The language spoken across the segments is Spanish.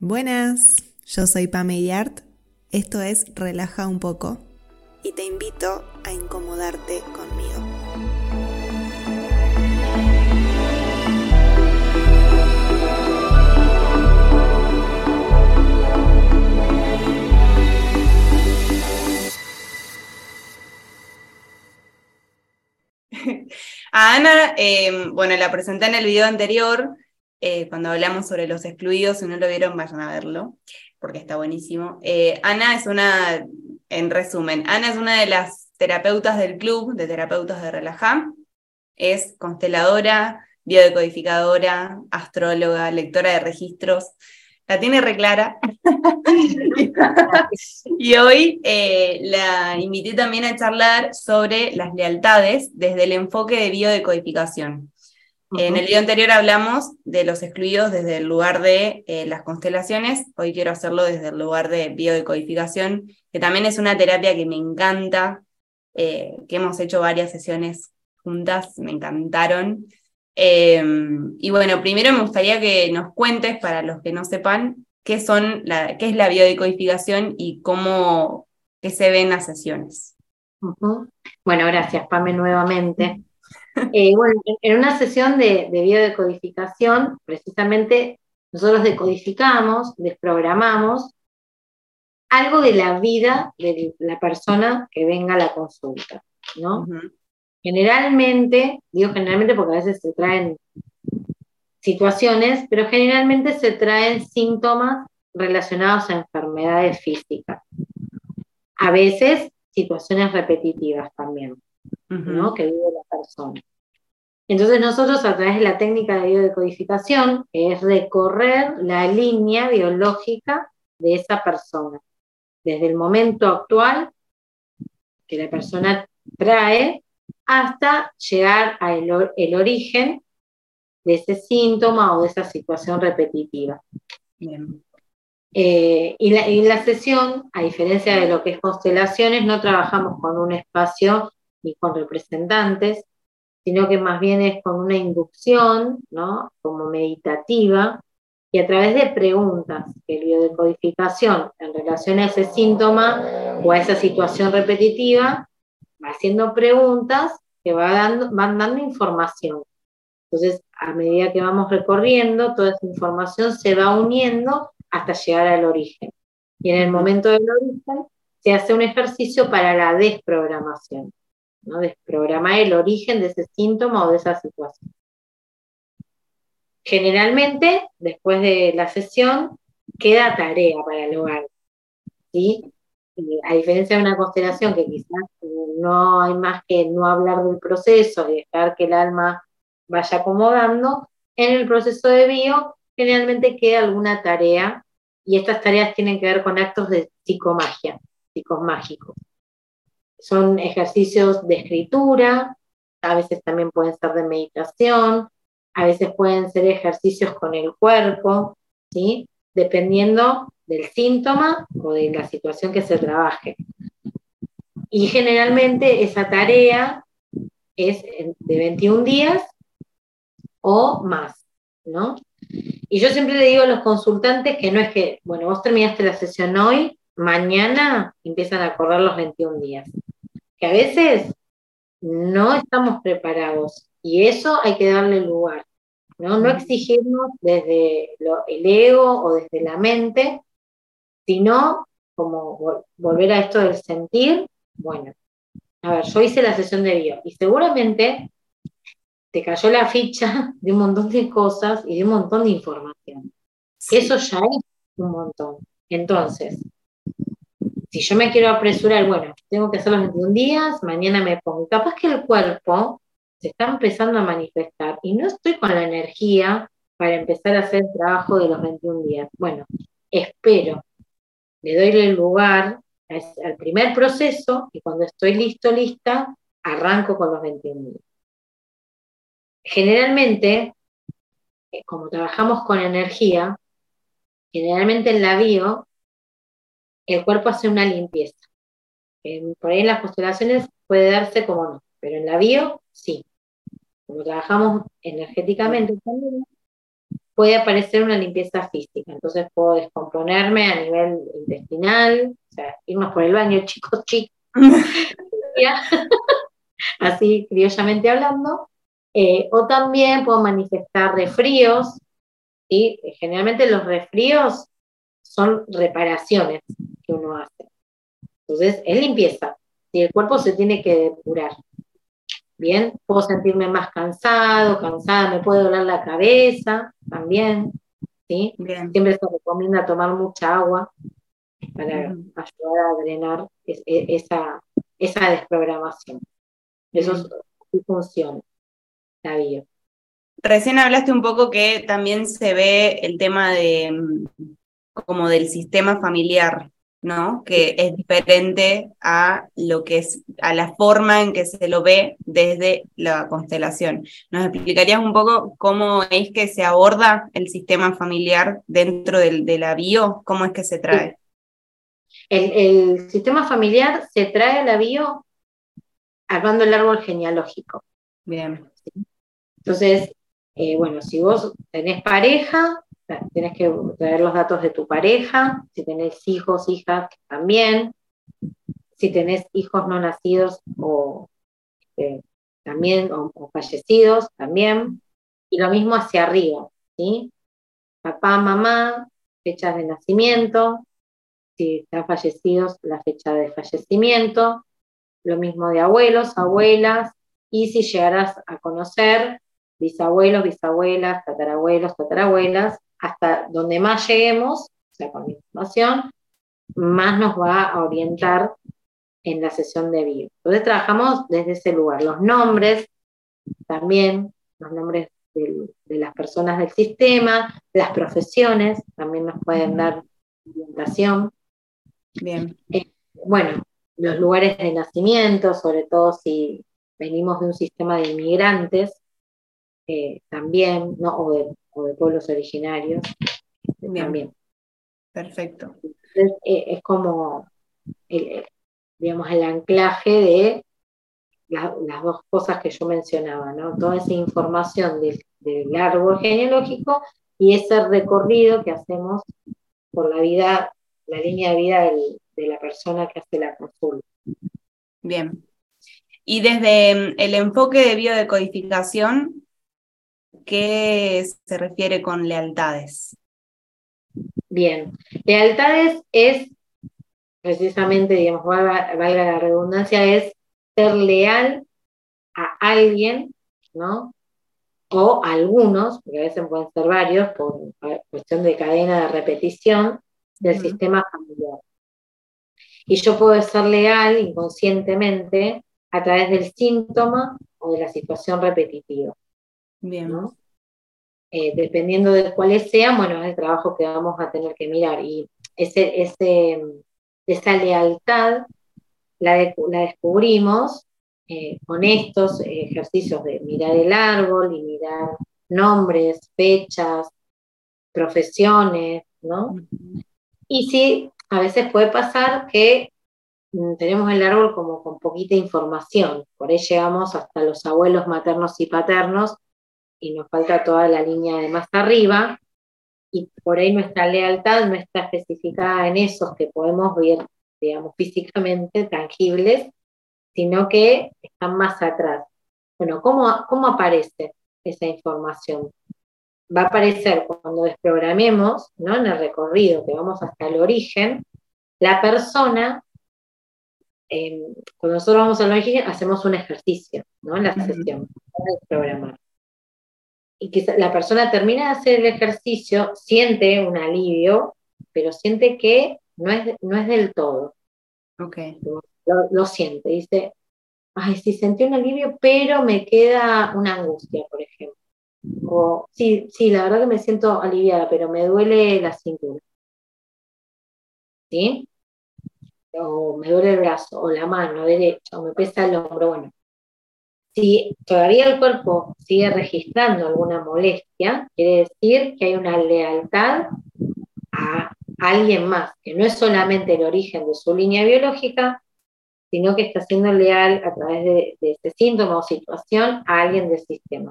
Buenas, yo soy Pame Yart, esto es Relaja un poco y te invito a incomodarte conmigo. A Ana, eh, bueno, la presenté en el video anterior, eh, cuando hablamos sobre los excluidos, si no lo vieron, vayan a verlo, porque está buenísimo. Eh, Ana es una, en resumen, Ana es una de las terapeutas del club de terapeutas de Relajá, es consteladora, biodecodificadora, astróloga, lectora de registros, la tiene reclara. y hoy eh, la invité también a charlar sobre las lealtades desde el enfoque de biodecodificación. En el video anterior hablamos de los excluidos desde el lugar de eh, las constelaciones, hoy quiero hacerlo desde el lugar de biodecodificación, que también es una terapia que me encanta, eh, que hemos hecho varias sesiones juntas, me encantaron. Em, y bueno, primero me gustaría que nos cuentes, para los que no sepan, qué, son la, qué es la biodecodificación y cómo qué se ven las sesiones. Bueno, gracias, Pame, nuevamente. Eh, bueno, en una sesión de, de biodecodificación, precisamente nosotros decodificamos, desprogramamos algo de la vida de la persona que venga a la consulta, ¿no? Generalmente, digo generalmente porque a veces se traen situaciones, pero generalmente se traen síntomas relacionados a enfermedades físicas. A veces situaciones repetitivas también, ¿no? Que vive la persona. Entonces nosotros a través de la técnica de biodecodificación, es recorrer la línea biológica de esa persona, desde el momento actual que la persona trae hasta llegar al el origen de ese síntoma o de esa situación repetitiva. Eh, y, la, y, la, sesión, a diferencia de lo que es constelaciones, no trabajamos con un espacio ni con representantes, sino que más bien es con una inducción, ¿no? Como meditativa, y a través de preguntas, que biodecodificación en relación a ese síntoma o a esa situación repetitiva, va haciendo preguntas que va dando, van dando información. Entonces, a medida que vamos recorriendo, toda esa información se va uniendo hasta llegar al origen. Y en el momento del origen se hace un ejercicio para la desprogramación. ¿No? desprogramar el origen de ese síntoma o de esa situación. Generalmente, después de la sesión, queda tarea para el hogar. ¿sí? a diferencia de una constelación que quizás no hay más que no hablar del proceso y dejar que el alma vaya acomodando, en el proceso de bio generalmente queda alguna tarea y estas tareas tienen que ver con actos de psicomagia, psicomágicos. Son ejercicios de escritura, a veces también pueden ser de meditación, a veces pueden ser ejercicios con el cuerpo, ¿sí? dependiendo del síntoma o de la situación que se trabaje. Y generalmente esa tarea es de 21 días o más, ¿no? Y yo siempre le digo a los consultantes que no es que, bueno, vos terminaste la sesión hoy, mañana empiezan a correr los 21 días que a veces no estamos preparados y eso hay que darle lugar, ¿no? No exigirnos desde el ego o desde la mente, sino como volver a esto del sentir, bueno, a ver, yo hice la sesión de bio y seguramente te cayó la ficha de un montón de cosas y de un montón de información. Eso ya es un montón. Entonces, si yo me quiero apresurar, bueno, tengo que hacer los 21 días, mañana me pongo. Capaz que el cuerpo se está empezando a manifestar y no estoy con la energía para empezar a hacer el trabajo de los 21 días. Bueno, espero, le doy el lugar al primer proceso y cuando estoy listo, lista, arranco con los 21 días. Generalmente, eh, como trabajamos con energía, generalmente en la bio el cuerpo hace una limpieza. por ahí en las constelaciones puede darse como no, pero en la bio sí. Como trabajamos energéticamente también, puede aparecer una limpieza física. Entonces puedo descomponerme a nivel intestinal, o sea, irnos por el baño, chicos, chicos. Así criollamente hablando. Eh, o también puedo manifestar resfríos. y Generalmente los resfríos son reparaciones que uno hace. Entonces, es limpieza. Y el cuerpo se tiene que depurar. Bien, puedo sentirme más cansado, cansada, me puede doler la cabeza también. ¿sí? Siempre se recomienda tomar mucha agua para ayudar a drenar e, esa, esa desprogramación. Eso sí funciona, la bio. Recién hablaste un poco que también se ve el tema de mm, como del sistema familiar, ¿no? Que es diferente a lo que es, a la forma en que se lo ve desde la constelación. ¿Nos explicarías un poco cómo es que se aborda el sistema familiar dentro del, de la bio? ¿Cómo es que se trae? El, sistema familiar se trae a la bio armando el árbol genealógico. Bien. Entonces, eh, bueno, si vos tenés pareja, Tienes que traer los datos de tu pareja, si tenés hijos, hijas, también. Si tenés hijos no nacidos o este, también, o, fallecidos, también. Y lo mismo hacia arriba, ¿sí? Papá, mamá, fechas de nacimiento, si están fallecidos, la fecha de fallecimiento, lo mismo de abuelos, abuelas, y si llegarás a conocer bisabuelos, bisabuelas, tatarabuelos, tatarabuelas, hasta donde más lleguemos, o sea, con la información, más nos va a orientar en la sesión de bio. Entonces trabajamos desde ese lugar. Los nombres, también, los nombres de las personas del sistema, las profesiones, también nos pueden dar orientación. Bien. Eh, bueno, los lugares de nacimiento, sobre todo si venimos de un sistema de inmigrantes, eh, también, ¿no? o de de pueblos originarios también. Perfecto. Eh, es como, el, digamos, el anclaje de las dos cosas que yo mencionaba, ¿no? Toda esa información del, árbol genealógico y ese recorrido que hacemos por la vida, la línea de vida de la persona que hace la consulta. Bien. Y desde mm, el enfoque de biodecodificación, qué se refiere con lealtades? Bien, lealtades es precisamente, digamos, valga, la redundancia, es ser leal a alguien, ¿no? O a algunos, porque a veces pueden ser varios, por cuestión de cadena de repetición del sistema familiar. Y yo puedo ser leal inconscientemente a través del síntoma o de la situación repetitiva. Bien. ¿no? Eh, dependiendo de cuáles sean, bueno, es el trabajo que vamos a tener que mirar. Y ese, ese, esa lealtad la, la descubrimos eh, con estos ejercicios de mirar el árbol y mirar nombres, fechas, profesiones, ¿no? Y sí, a veces puede pasar que mm, tenemos el árbol como con poquita información, por ahí llegamos hasta los abuelos maternos y paternos y nos falta toda la línea de más arriba, y por ahí nuestra lealtad no está especificada en esos que podemos ver, digamos, físicamente tangibles, sino que están más atrás. Bueno, ¿cómo, cómo aparece esa información? Va a aparecer cuando desprogramemos, ¿no? En el recorrido que vamos hasta el origen, la persona, eh, cuando nosotros vamos al origen, hacemos un ejercicio, ¿no? En la sesión, para desprogramar y que la persona termina de hacer el ejercicio, siente un alivio, pero siente que no es, no es del todo. Okay. Lo, siente, dice, ay, sí, sentí un alivio, pero me queda una angustia, por ejemplo. O, sí, sí, la verdad que me siento aliviada, pero me duele la cintura. ¿Sí? O me duele el brazo, o la mano derecha, o me pesa el hombro. Bueno, si todavía el cuerpo sigue registrando alguna molestia, quiere decir que hay una lealtad a alguien más, que no es solamente el origen de su línea biológica, sino que está siendo leal a través de, ese síntoma o situación a alguien del sistema.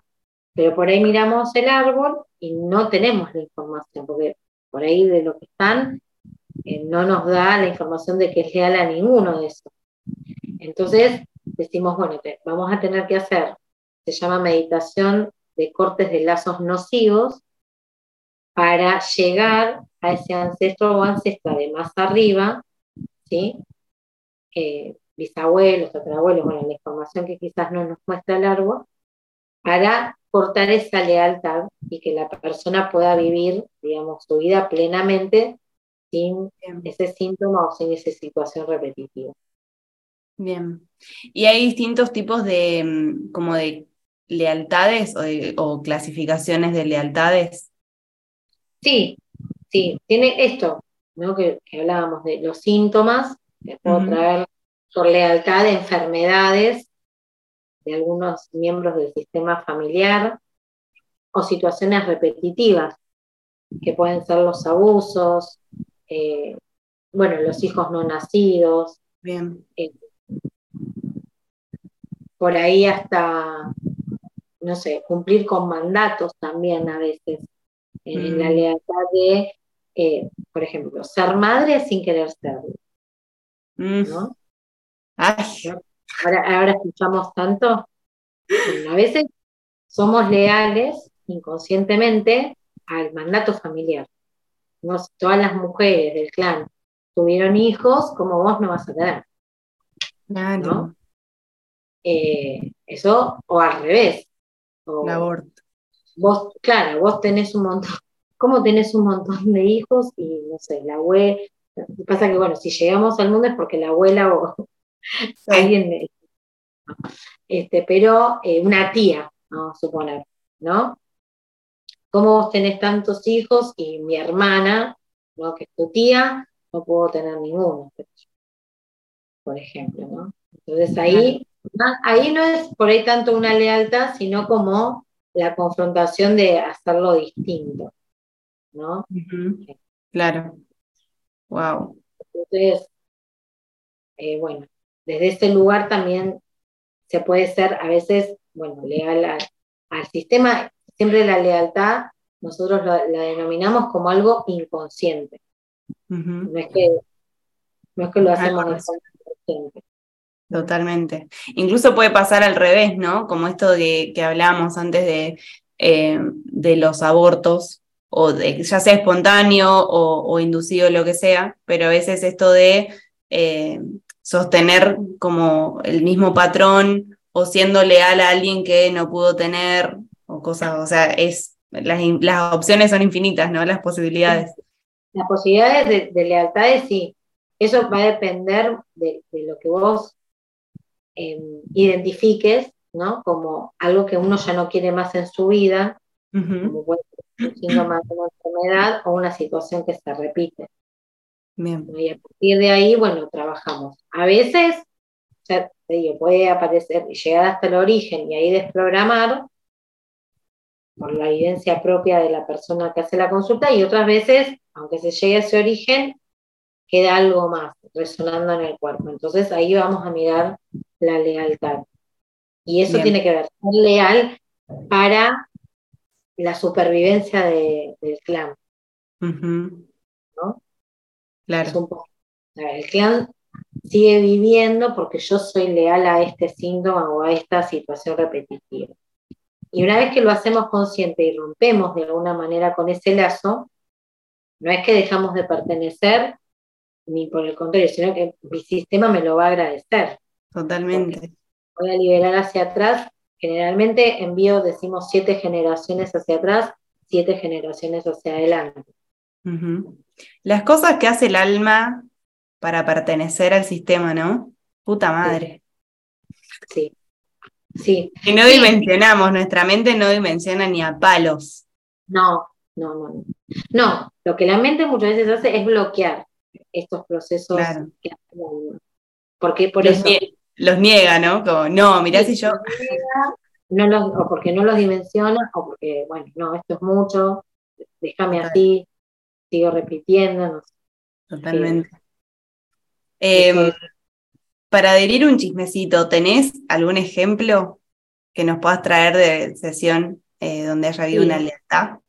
Pero por ahí miramos el árbol y no tenemos la información, porque por ahí de lo que están eh, no nos da la información de que es leal a ninguno de esos. Entonces decimos, bueno, vamos a tener que hacer, se llama meditación de cortes de lazos nocivos para llegar a ese ancestro o ancestra de más arriba, ¿sí? Eh, bisabuelos, tatarabuelos, bueno, la información que quizás no nos muestra el árbol, para cortar esa lealtad y que la persona pueda vivir, digamos, su vida plenamente sin ese síntoma o sin esa situación repetitiva. Bien. ¿Y hay distintos tipos de, mm, como de lealtades o, clasificaciones de lealtades? Sí, sí, tiene esto, ¿no? Que, hablábamos de los síntomas, que puedo traer por lealtad de enfermedades de algunos miembros del sistema familiar o situaciones repetitivas, que pueden ser los abusos, eh, bueno, los hijos no nacidos. Bien. Eh, por ahí hasta, no sé, cumplir con mandatos también a veces, en la lealtad de, eh, por ejemplo, ser madre sin querer serlo. Mm. ¿no? Ahora, escuchamos tanto. a veces somos leales inconscientemente al mandato familiar. todas las mujeres del clan tuvieron hijos, como vos no vas a tener. Claro. Eh, eso, o al revés. O, aborto. Vos, claro, vos tenés un montón, ¿cómo tenés un montón de hijos? Y no sé, la abuela, pasa que bueno, si llegamos al mundo es porque la abuela o alguien, este, pero eh, una tía, vamos a suponer, ¿no? ¿Cómo vos tenés tantos hijos y mi hermana, ¿no? que es tu tía, no puedo tener ninguno? Por ejemplo, ¿no? Entonces ahí ahí no es por ahí tanto una lealtad, sino como la confrontación de hacerlo distinto, ¿no? Claro. Wow. Entonces, eh, bueno, desde ese lugar también se puede ser a veces, bueno, leal al, sistema. Siempre la lealtad nosotros la, denominamos como algo inconsciente. no, es que, no es que lo hacemos inconsciente. Totalmente. Incluso puede pasar al revés, ¿no? Como esto de, que hablábamos antes de, eh, de los abortos, o de, ya sea espontáneo o, inducido, lo que sea, pero a veces esto de eh, sostener como el mismo patrón o siendo leal a alguien que no pudo tener, o cosas, o sea, es, las, opciones son infinitas, ¿no? Las posibilidades. Las posibilidades de, de lealtades, sí. Eso va a depender de, de lo que vos Em, identifiques, ¿no? Como algo que uno ya no quiere más en su vida, como puede ser un síndrome de una enfermedad o una situación que se repite. Y a partir de ahí, bueno, trabajamos. A veces, ya te digo, puede aparecer llegar hasta el origen y ahí desprogramar por la evidencia propia de la persona que hace la consulta y otras veces, aunque se llegue a ese origen, queda algo más resonando en el cuerpo. Entonces ahí vamos a mirar la lealtad. Y eso tiene que ver, ser leal para la supervivencia del clan. ¿no? Claro. el clan sigue viviendo porque yo soy leal a este síntoma o a esta situación repetitiva. Y una vez que lo hacemos consciente y rompemos de alguna manera con ese lazo, no es que dejamos de pertenecer, ni por el contrario, sino que mi sistema me lo va a agradecer. Totalmente. Voy a liberar hacia atrás. Generalmente envío, decimos, siete generaciones hacia atrás, siete generaciones hacia adelante. Las cosas que hace el alma para pertenecer al sistema, ¿no? Puta madre. Sí. Sí. Y no dimensionamos, nuestra mente no dimensiona ni a palos. No, no, no. No, lo que la mente muchas veces hace es bloquear estos procesos que alma. Porque por eso los niega, ¿no? Como, no, mirá si yo. No los, o porque no los dimensiona, o porque, bueno, no, esto es mucho, déjame así, sigo repitiendo, no sé. Totalmente. Em, para adherir un chismecito, ¿tenés algún ejemplo que nos puedas traer de sesión eh, donde haya habido una lealtad?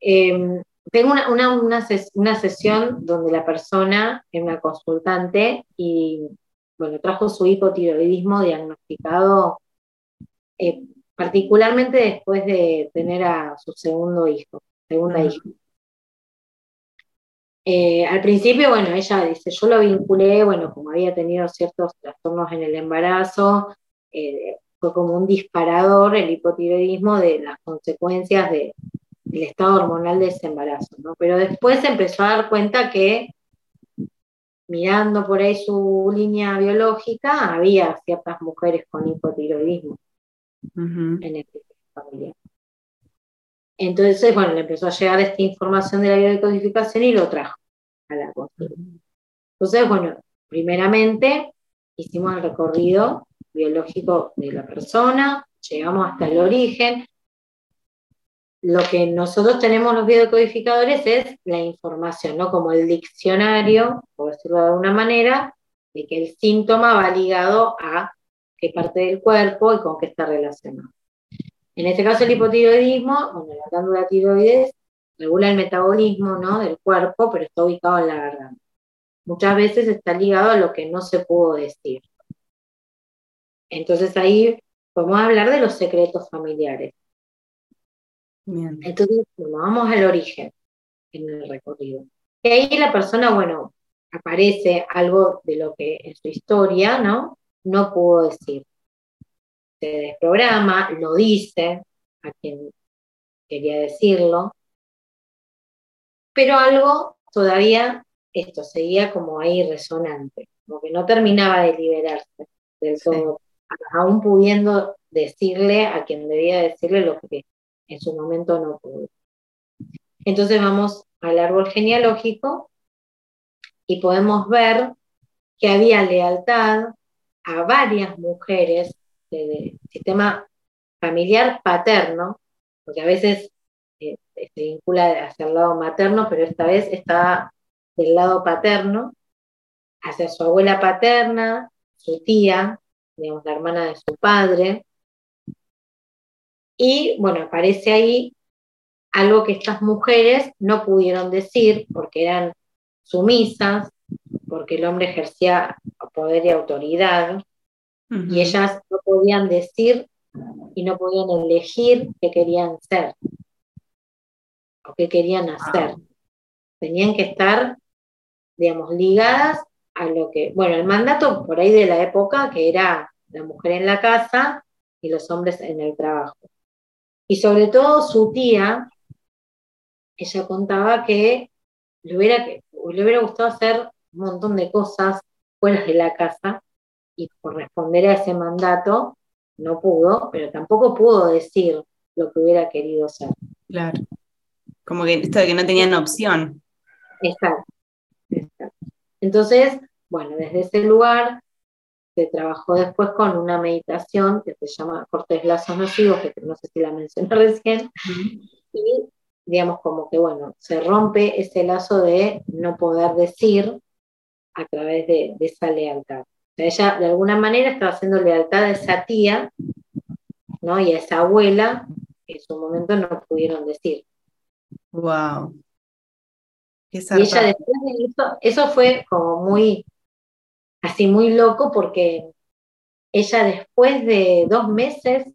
Em, tengo una, una, sesión donde la persona es una consultante y, bueno, trajo su hipotiroidismo diagnosticado eh, particularmente después de tener a su segundo hijo, segunda hija. Eh, al principio, bueno, ella dice, yo lo vinculé, bueno, como había tenido ciertos trastornos en el embarazo, eh, fue como un disparador el hipotiroidismo de las consecuencias del estado hormonal de ese embarazo, ¿no? Pero después empezó a dar cuenta que mirando por ahí su línea biológica, había ciertas mujeres con hipotiroidismo en el familiar. Entonces, bueno, le empezó a llegar esta información de la biodecodificación y lo trajo a la consulta. Entonces, bueno, primeramente hicimos el recorrido biológico de la persona, llegamos hasta el origen. Lo que nosotros tenemos los biodecodificadores es la información, ¿no? Como el diccionario, por decirlo de alguna manera, de que el síntoma va ligado a qué parte del cuerpo y con qué está relacionado. En este caso, el hipotiroidismo, bueno, la glándula tiroides regula el metabolismo ¿no? del cuerpo, pero está ubicado en la garganta. Muchas veces está ligado a lo que no se pudo decir. Entonces ahí podemos hablar de los secretos familiares. Entonces, vamos al origen en el recorrido. Y ahí la persona, bueno, aparece algo de lo que en su historia, ¿no? No pudo decir se desprograma, lo dice a quien quería decirlo, pero algo todavía esto seguía como ahí resonante, como que no terminaba de liberarse del todo, aún pudiendo decirle a quien debía decirle lo que en su momento no pudo. Entonces vamos al árbol genealógico y podemos ver que había lealtad a varias mujeres del sistema familiar paterno, porque a veces eh, se vincula hacia el lado materno, pero esta vez está del lado paterno, hacia su abuela paterna, su tía, digamos, la hermana de su padre. Y bueno, aparece ahí algo que estas mujeres no pudieron decir porque eran sumisas, porque el hombre ejercía poder y autoridad, y ellas no podían decir y no podían elegir qué querían ser o qué querían hacer. Tenían que estar, digamos, ligadas a lo que, bueno, el mandato por ahí de la época, que era la mujer en la casa y los hombres en el trabajo. Y sobre todo su tía, ella contaba que le hubiera, le hubiera gustado hacer un montón de cosas fuera de la casa, y por responder a ese mandato no pudo, pero tampoco pudo decir lo que hubiera querido ser. Claro. Como que esto de que no tenían opción. Exacto. Entonces, bueno, desde ese lugar se trabajó después con una meditación que se llama cortes lazos nocivos, que no sé si la mencioné recién, y digamos como que, bueno, se rompe ese lazo de no poder decir a través de esa lealtad ella de alguna manera estaba haciendo lealtad a esa tía, ¿no? Y a esa abuela que en su momento no pudieron decir. Wow. y ella después de eso, eso fue como muy, así muy loco porque ella después de dos meses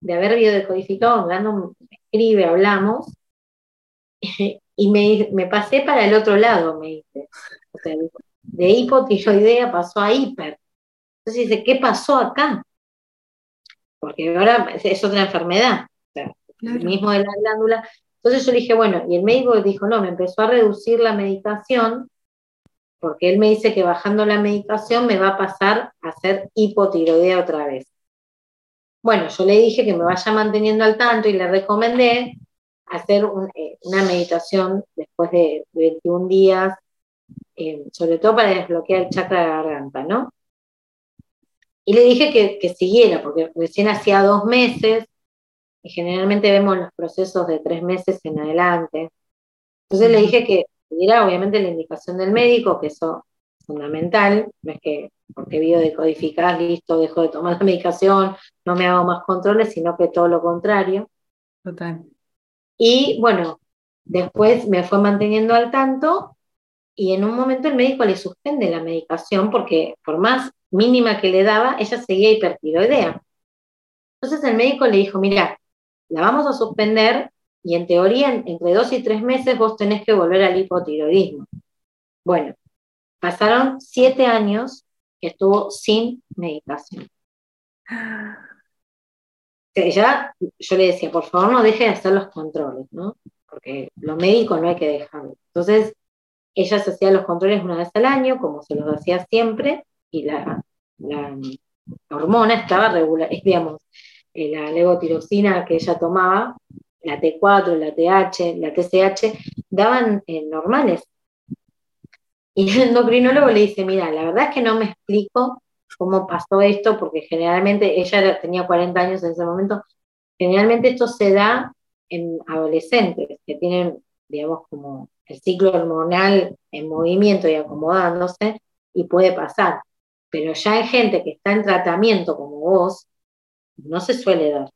de haber biodecodificado, hablando, escribe, hablamos, y me, me, pasé para el otro lado, me dice. O sea, de hipotiroidea pasó a hiper. Entonces dice, ¿qué pasó acá? Porque ahora es otra enfermedad, el mismo de la glándula. Entonces yo le dije, bueno, y el médico dijo, no, me empezó a reducir la medicación, porque él me dice que bajando la medicación me va a pasar a ser hipotiroidea otra vez. Bueno, yo le dije que me vaya manteniendo al tanto y le recomendé hacer eh, una meditación después de 21 días eh, sobre todo para desbloquear el chakra de la garganta, ¿no? Y le dije que, siguiera, porque recién hacía dos meses, y generalmente vemos los procesos de tres meses en adelante. Entonces le dije que obviamente, la indicación del médico, que eso es fundamental, no es que porque biodecodificar, listo, dejo de tomar la medicación, no me hago más controles, sino que todo lo contrario. Total. Y bueno, después me fue manteniendo al tanto y en un momento el médico le suspende la medicación porque por más mínima que le daba, ella seguía hipertiroidea. Entonces el médico le dijo, mira, la vamos a suspender y en teoría entre dos y tres meses vos tenés que volver al hipotiroidismo. Bueno, pasaron siete años que estuvo sin medicación. Ya, yo le decía, por favor no deje de hacer los controles, ¿no? Porque lo médico no hay que dejarlo. Entonces, ella se hacía los controles una vez al año, como se los hacía siempre, y la, hormona estaba regular, digamos, eh, la levotiroxina que ella tomaba, la T4, la TH, la TCH, daban eh, normales. Y el endocrinólogo le dice, mira, la verdad es que no me explico cómo pasó esto, porque generalmente ella tenía 40 años en ese momento, generalmente esto se da en adolescentes que tienen, digamos, como el ciclo hormonal en movimiento y acomodándose, y puede pasar. Pero ya hay gente que está en tratamiento como vos, no se suele dar.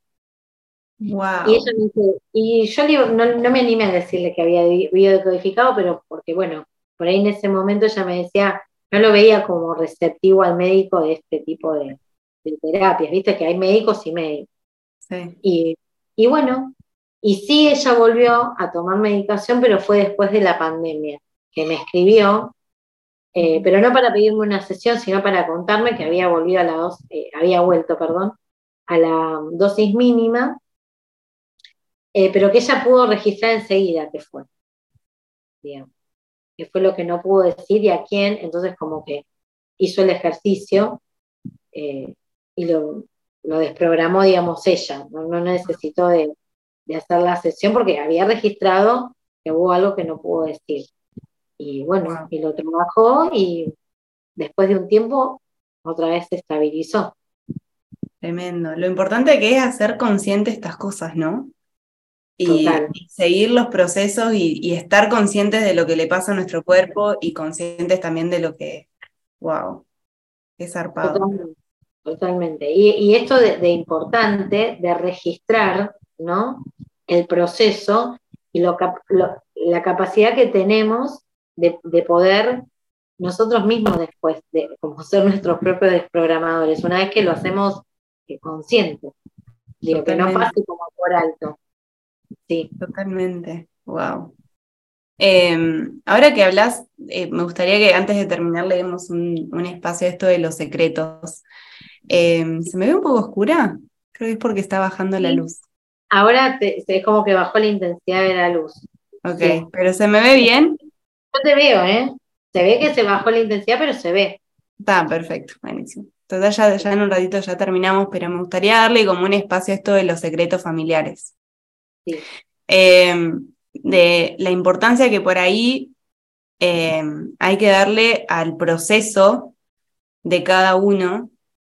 Y, ella me dice, y yo no, me animé a decirle que había biodecodificado, pero porque bueno, por ahí en ese momento ella me decía, no lo veía como receptivo al médico de este tipo de, terapias, viste que hay médicos y médicos. Y, y bueno, y sí ella volvió a tomar medicación, pero fue después de la pandemia, que me escribió, eh, pero no para pedirme una sesión, sino para contarme que había volvido a la dos, eh, había vuelto, perdón, a la dosis mínima, eh, pero que ella pudo registrar enseguida que fue. Digamos que fue lo que no pudo decir y a quién, entonces como que hizo el ejercicio eh, y lo, desprogramó, digamos, ella, no, necesitó de, hacer la sesión porque había registrado que hubo algo que no pudo decir. Y bueno, y lo trabajó y después de un tiempo otra vez se estabilizó. Tremendo. Lo importante que es hacer consciente estas cosas, ¿no? Y, seguir los procesos y, estar conscientes de lo que le pasa a nuestro cuerpo y conscientes también de lo que, wow, es zarpado. Totalmente. Y, esto de, importante, de registrar, ¿no? El proceso y lo, la capacidad que tenemos de, poder nosotros mismos después, de como ser nuestros propios desprogramadores, una vez que lo hacemos eh, consciente. Digo, que no pase como por alto. Sí, totalmente. Wow. Em, ahora que hablas, eh, me gustaría que antes de terminar le demos un, espacio a esto de los secretos. Em, ¿Se me ve un poco oscura? Creo que es porque está bajando la luz. Ahora es como que bajó la intensidad de la luz. Ok, pero ¿se me ve bien? Yo te veo, ¿eh? Se ve que se bajó la intensidad, pero se ve. Está perfecto, buenísimo. Entonces ya, ya en un ratito ya terminamos, pero me gustaría darle como un espacio a esto de los secretos familiares. Em, de la importancia que por ahí em, hay que darle al proceso de cada uno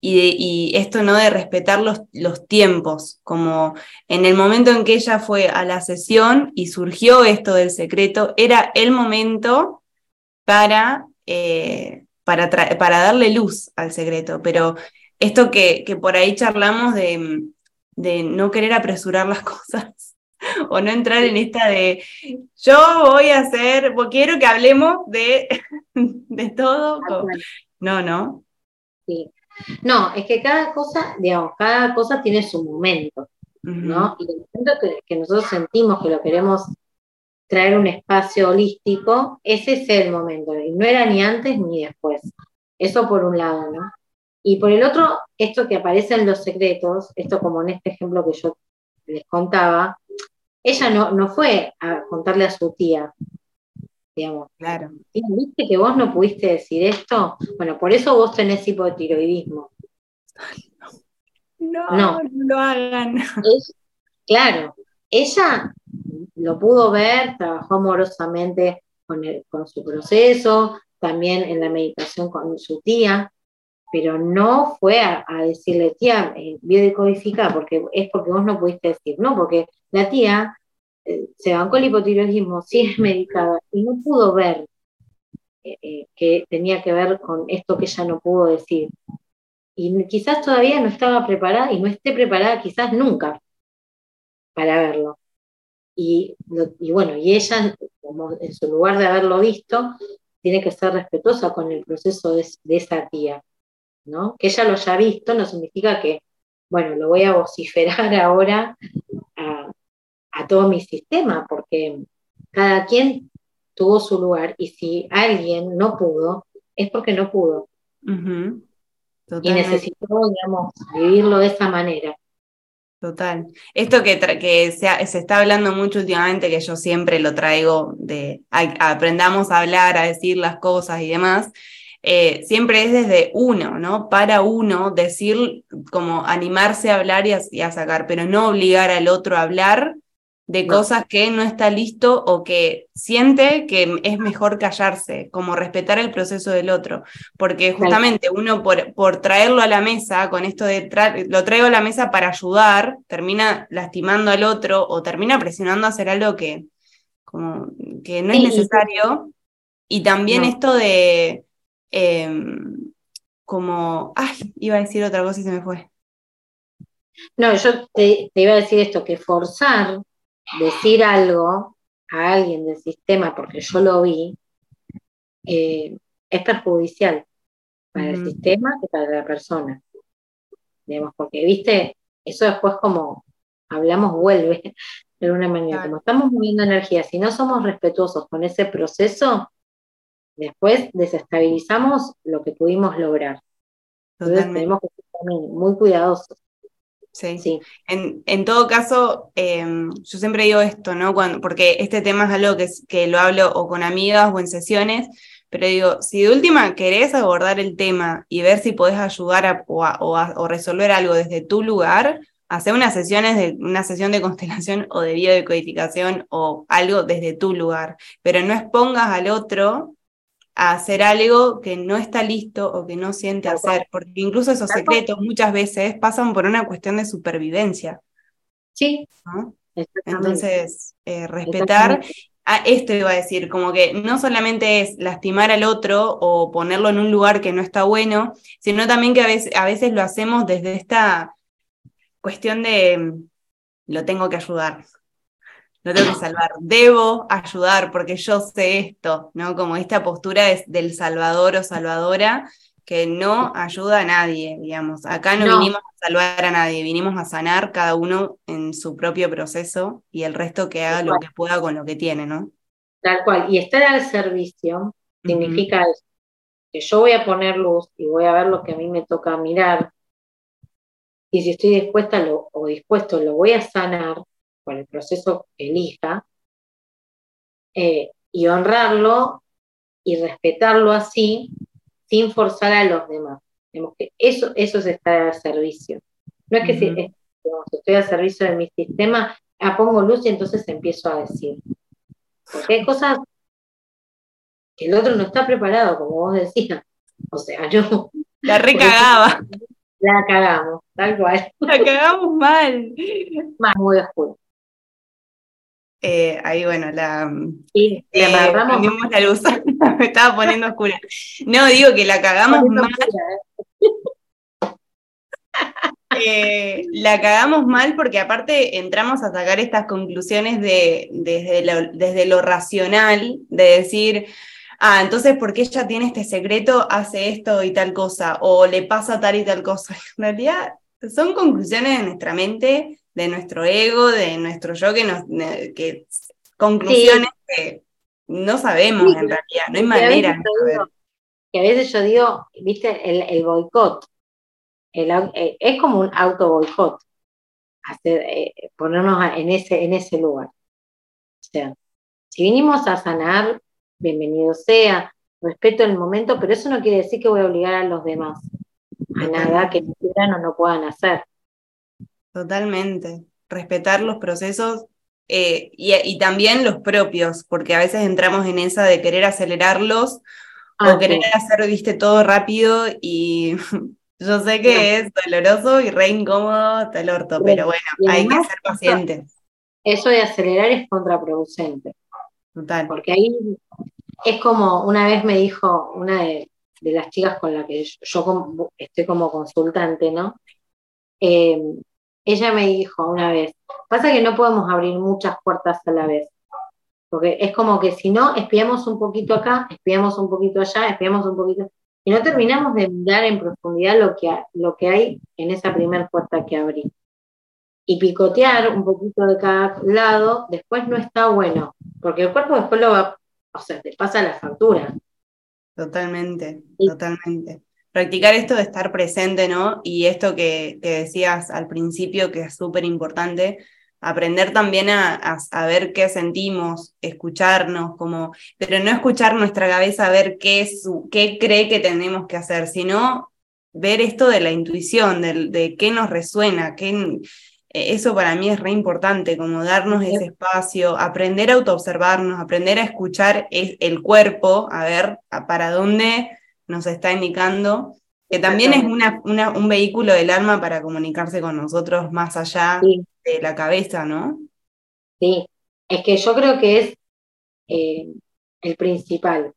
y, esto no de respetar los, los, tiempos, como en el momento en que ella fue a la sesión y surgió esto del secreto, era el momento para, eh, para, para darle luz al secreto, pero esto que, que por ahí charlamos de, de no querer apresurar las cosas o no entrar en esta de yo voy a hacer, quiero que hablemos de, de todo. No, no. Sí. No, es que cada cosa, digamos, cada cosa tiene su momento, ¿no? Y el momento que, nosotros sentimos que lo queremos traer un espacio holístico, ese es el momento, y no era ni antes ni después. Eso por un lado, ¿no? Y por el otro, esto que aparece en los secretos, esto como en este ejemplo que yo les contaba, ella no, no fue a contarle a su tía, digamos. Claro. ¿Viste que vos no pudiste decir esto? Bueno, por eso vos tenés hipotiroidismo. No, no, no, lo hagan. claro, ella lo pudo ver, trabajó amorosamente con, con su proceso, también en la meditación con su tía, pero no fue a, decirle, tía, eh, biodecodifica, porque es porque vos no pudiste decir, no, porque la tía eh, se bancó el hipotiroidismo, sí es medicada, y no pudo ver eh, eh, que tenía que ver con esto que ella no pudo decir. Y quizás todavía no estaba preparada y no esté preparada quizás nunca para verlo. Y, bueno, y ella, en su lugar de haberlo visto, tiene que ser respetuosa con el proceso de, esa tía, ¿no? Que ella lo haya visto no significa que, bueno, lo voy a vociferar ahora a, todo mi sistema, porque cada quien tuvo su lugar y si alguien no pudo, es porque no pudo. Y necesitó, digamos, vivirlo de esa manera. Total. Esto que, que se, se, está hablando mucho últimamente, que yo siempre lo traigo de aprendamos a hablar, a decir las cosas y demás, eh, siempre es desde uno, ¿no? Para uno decir, como animarse a hablar y a, sacar, pero no obligar al otro a hablar de cosas que no está listo o que siente que es mejor callarse, como respetar el proceso del otro, porque justamente uno por, por traerlo a la mesa, con esto de lo traigo a la mesa para ayudar, termina lastimando al otro o termina presionando a hacer algo que, como, que no es necesario. Y también esto de, em, como, ay, iba a decir otra cosa y se me fue. No, yo te iba a decir esto, que forzar decir algo a alguien del sistema, porque yo lo vi, eh, es perjudicial para el sistema y para la persona. Digamos, porque, viste, eso después como hablamos vuelve de una manera. Como estamos moviendo energía, si no somos respetuosos con ese proceso, después desestabilizamos lo que pudimos lograr. Entonces tenemos que ser también muy cuidadosos. Sí. En, en, todo caso, em, yo siempre digo esto, ¿no? Cuando, porque este tema es algo que, que lo hablo o con amigas o en sesiones, pero digo, si de última querés abordar el tema y ver si podés ayudar o, o, resolver algo desde tu lugar, hacer unas sesiones de una sesión de constelación o de biodecodificación o algo desde tu lugar, pero no expongas al otro a hacer algo que no está listo o que no siente hacer, porque incluso esos secretos muchas veces pasan por una cuestión de supervivencia. Sí. Entonces, eh, respetar, a esto iba a decir, como que no solamente es lastimar al otro o ponerlo en un lugar que no está bueno, sino también que a veces, a veces lo hacemos desde esta cuestión de lo tengo que ayudar, no tengo que salvar, debo ayudar porque yo sé esto, ¿no? Como esta postura es del salvador o salvadora que no ayuda a nadie, digamos. Acá no, vinimos a salvar a nadie, vinimos a sanar cada uno en su propio proceso y el resto que haga lo que pueda con lo que tiene, ¿no? Tal cual. Y estar al servicio significa eso, que yo voy a poner luz y voy a ver lo que a mí me toca mirar. Y si estoy dispuesta o dispuesto, lo voy a sanar con el proceso que elija, eh, y honrarlo y respetarlo así, sin forzar a los demás. que eso, eso es estar al servicio. No es que si, estoy al servicio de mi sistema, ah, pongo luz y entonces empiezo a decir. Porque hay cosas que el otro no está preparado, como vos decías. O sea, yo. La recagaba. La cagamos, tal cual. La cagamos mal. Más muy oscuro. Eh, ahí, bueno, la. Sí, eh, la luz. Me estaba poniendo oscura. No, digo que la cagamos mal. Eh, la cagamos mal porque aparte entramos a sacar estas conclusiones de, desde, lo, desde lo racional, de decir, ah, entonces porque ella tiene este secreto, hace esto y tal cosa, o le pasa tal y tal cosa. En realidad son conclusiones de nuestra mente de nuestro ego, de nuestro yo, que nos, que conclusiones que no sabemos en realidad, no hay manera. Que a veces yo digo, viste, el, el boicot, eh, es como un auto boicot, eh, ponernos en ese, en ese lugar. O sea, si vinimos a sanar, bienvenido sea, respeto el momento, pero eso no quiere decir que voy a obligar a los demás a nada que no quieran o no puedan hacer. Totalmente. Respetar los procesos eh, y, también los propios, porque a veces entramos en esa de querer acelerarlos o querer hacer, viste, todo rápido y yo sé que es doloroso y re incómodo hasta el orto, pero bueno, hay que ser pacientes. Eso de acelerar es contraproducente. Total. Porque ahí es como, una vez me dijo una de, las chicas con la que yo, estoy como consultante, ¿no? Eh, ella me dijo una vez, Pasa que no podemos abrir muchas puertas a la vez. Porque es como que si no, espiamos un poquito acá, espiamos un poquito allá, espiamos un poquito. Y no terminamos de mirar en profundidad lo que, lo que hay en esa primera puerta que abrí. Y picotear un poquito de cada lado, después no está bueno, porque el cuerpo después lo va, o sea, te pasa la factura. Totalmente, totalmente. Practicar esto de estar presente, ¿no? Y esto que, que decías al principio, que es súper importante, aprender también a, a, ver qué sentimos, escucharnos, como, pero no escuchar nuestra cabeza a ver qué, es, qué cree que tenemos que hacer, sino ver esto de la intuición, de, de qué nos resuena, qué, eso para mí es re importante, como darnos ese espacio, aprender a autoobservarnos, aprender a escuchar el cuerpo, a ver para dónde nos está indicando que también es una, un vehículo del alma para comunicarse con nosotros más allá de la cabeza, ¿no? Sí, es que yo creo que es eh, el principal,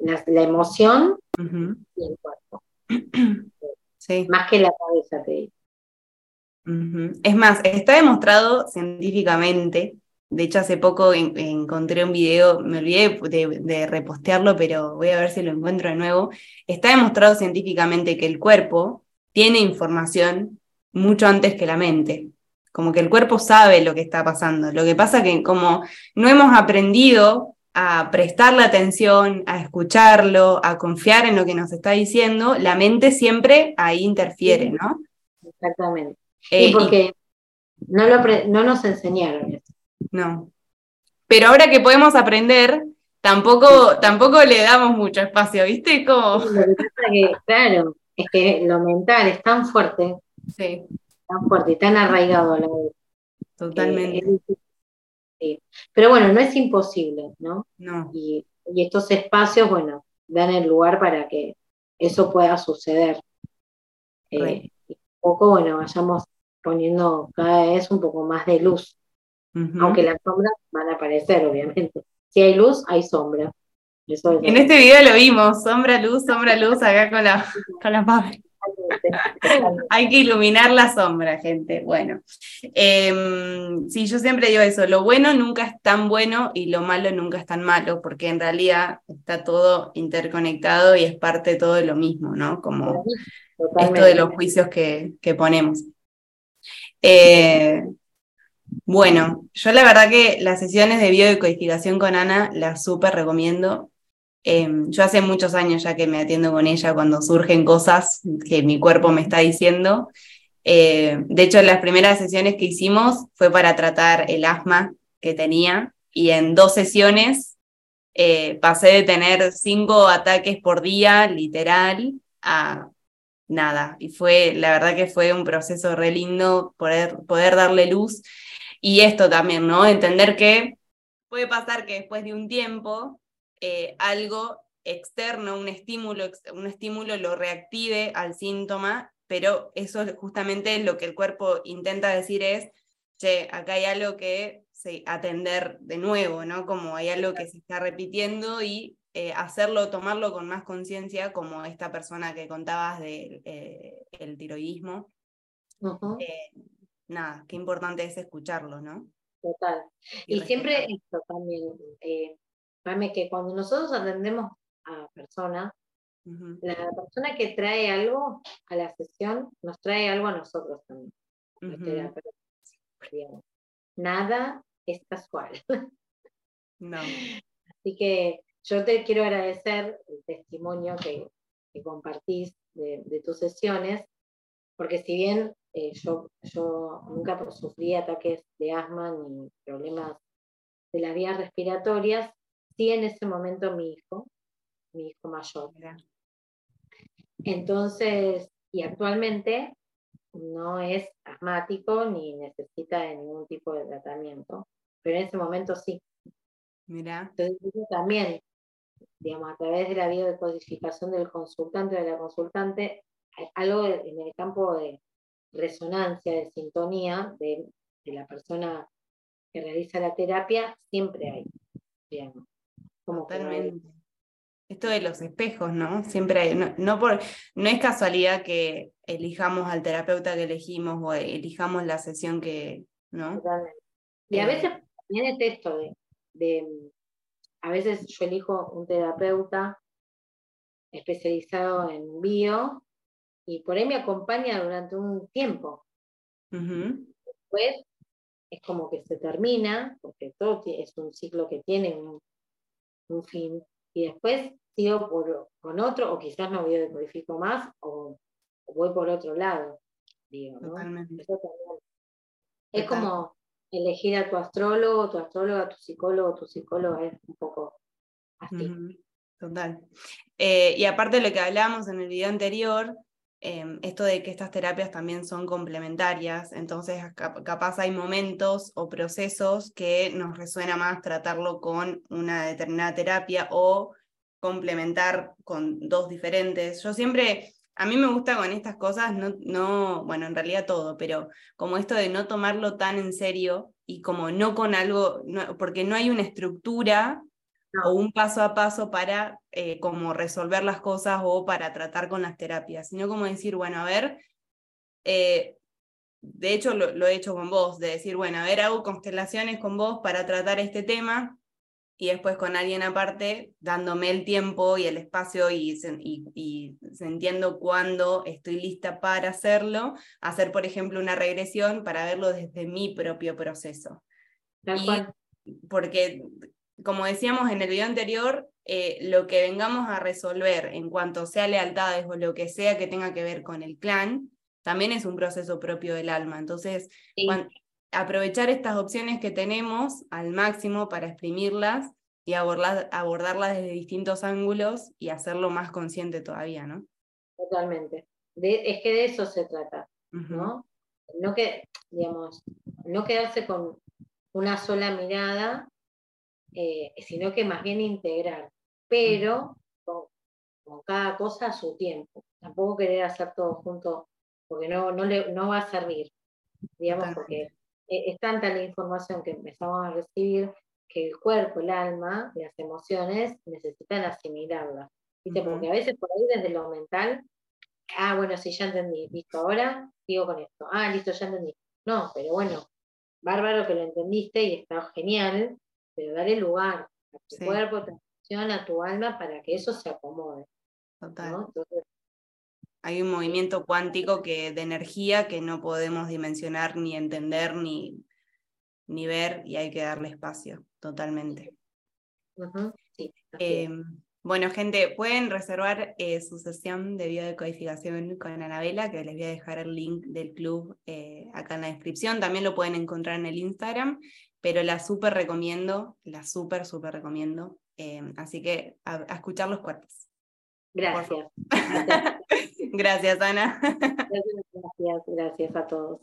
la, emoción y el cuerpo. Sí. Más que la cabeza, te digo. Es más, está demostrado científicamente de hecho, hace poco encontré un video, me olvidé de, repostearlo, pero voy a ver si lo encuentro de nuevo. Está demostrado científicamente que el cuerpo tiene información mucho antes que la mente. Como que el cuerpo sabe lo que está pasando. Lo que pasa que como no hemos aprendido a prestarle atención, a escucharlo, a confiar en lo que nos está diciendo, la mente siempre ahí interfiere, ¿no? Exactamente. Eh, y porque no, lo no nos enseñaron eso. No. Pero ahora que podemos aprender, tampoco, tampoco le damos mucho espacio, ¿viste? Como... claro, es que lo mental es tan fuerte, sí. tan fuerte y tan arraigado a la vez. Totalmente. Pero bueno, no es imposible, ¿no? No. Y, estos espacios, bueno, dan el lugar para que eso pueda suceder. Eh, y un poco, bueno, vayamos poniendo cada vez un poco más de luz aunque las sombras van a aparecer, obviamente. Si hay luz, hay sombra. en este video lo vimos, sombra, luz, sombra, luz, acá con la, con la Hay que iluminar la sombra, gente. Bueno, eh, sí, yo siempre digo eso, lo bueno nunca es tan bueno y lo malo nunca es tan malo, porque en realidad está todo interconectado y es parte de todo de lo mismo, ¿no? Como esto de los juicios que, que ponemos. Eh, bueno, yo la verdad que las sesiones de biodecodificación con Ana las súper recomiendo. Em, yo hace muchos años ya que me atiendo con ella cuando surgen cosas que mi cuerpo me está diciendo. Eh, de hecho, las primeras sesiones que hicimos fue para tratar el asma que tenía y en dos sesiones eh, pasé de tener cinco ataques por día, literal, a nada. Y fue, la verdad que fue un proceso re lindo poder, poder darle luz y esto también, ¿no? Entender que puede pasar que después de un tiempo eh, algo externo, un estímulo, un estímulo lo reactive al síntoma, pero eso es justamente lo que el cuerpo intenta decir es, che, acá hay algo que se, atender de nuevo, ¿no? Como hay algo que se está repitiendo y eh, hacerlo, tomarlo con más conciencia, como esta persona que contabas del de, eh, tiroidismo nada, qué importante es escucharlo, ¿no? Total. Y, siempre esto también, eh, que cuando nosotros atendemos a personas, la persona que trae algo a la sesión nos trae algo a nosotros también. Nada es casual. No. Así que yo te quiero agradecer el testimonio que, compartís de, tus sesiones, porque si bien eh, yo, yo nunca sufrí ataques de asma ni problemas de las vías respiratorias, sí en ese momento mi hijo, mi hijo mayor. Entonces, y actualmente no es asmático ni necesita de ningún tipo de tratamiento, pero en ese momento sí. Mira. Entonces, también, digamos, a través de la biodecodificación del consultante o de la consultante, algo en el campo de resonancia, de sintonía de, la persona que realiza la terapia, siempre hay. Digamos, como Totalmente. Esto de los espejos, ¿no? Siempre hay. No, por, no es casualidad que elijamos al terapeuta que elegimos o elijamos la sesión que, ¿no? Y a veces también es esto de, a veces yo elijo un terapeuta especializado en bio y por ahí me acompaña durante un tiempo. Después es como que se termina, porque todo es un ciclo que tiene un, fin, y después sigo por, con otro, o quizás no biodecodifico más, o, voy por otro lado, digo, Es como elegir a tu astrólogo, tu astróloga, tu psicólogo, tu psicólogo es un poco así. Total. Eh, y aparte de lo que hablábamos en el video anterior, Em, esto de que estas terapias también son complementarias, entonces capaz hay momentos o procesos que nos resuena más tratarlo con una determinada terapia o complementar con dos diferentes. Yo siempre, a mí me gusta con estas cosas, no, no, bueno, en realidad todo, pero como esto de no tomarlo tan en serio y como no con algo, porque no hay una estructura o un paso a paso para eh, como resolver las cosas o para tratar con las terapias, sino como decir, bueno, a ver, eh, de hecho lo, he hecho con vos, de decir, bueno, a ver, hago constelaciones con vos para tratar este tema y después con alguien aparte dándome el tiempo y el espacio y, y, y sintiendo cuándo estoy lista para hacerlo, hacer, por ejemplo, una regresión para verlo desde mi propio proceso. porque como decíamos en el video anterior, eh, lo que vengamos a resolver en cuanto sea lealtades o lo que sea que tenga que ver con el clan, también es un proceso propio del alma. Entonces, aprovechar estas opciones que tenemos al máximo para exprimirlas y abordarlas desde distintos ángulos y hacerlo más consciente todavía, ¿no? Totalmente. es que de eso se trata, ¿no? No que, digamos, no quedarse con una sola mirada eh, sino que más bien integrar, pero con, cada cosa a su tiempo. Tampoco querer hacer todo junto, porque no, no, le, no va a servir, digamos, porque e, es tanta la información que empezamos a recibir que el cuerpo, el alma, las emociones necesitan asimilarla. Porque a veces por ahí desde lo mental, ah, bueno, sí, ya entendí, listo, ahora sigo con esto, ah, listo, ya entendí. No, pero bueno, bárbaro que lo entendiste y está genial, pero darle lugar a tu cuerpo, a tu emoción, a tu alma para que eso se acomode. Total. hay un movimiento cuántico que, de energía que no podemos dimensionar ni entender ni, ni ver y hay que darle espacio, totalmente. Em, bueno, gente, pueden reservar eh, su sesión de biodecodificación con Anabela, que les voy a dejar el link del club eh, acá en la descripción. También lo pueden encontrar en el Instagram pero la súper recomiendo, la súper, súper recomiendo. Em, así que a, escuchar los cuerpos. Gracias. gracias, Ana. gracias, gracias a todos.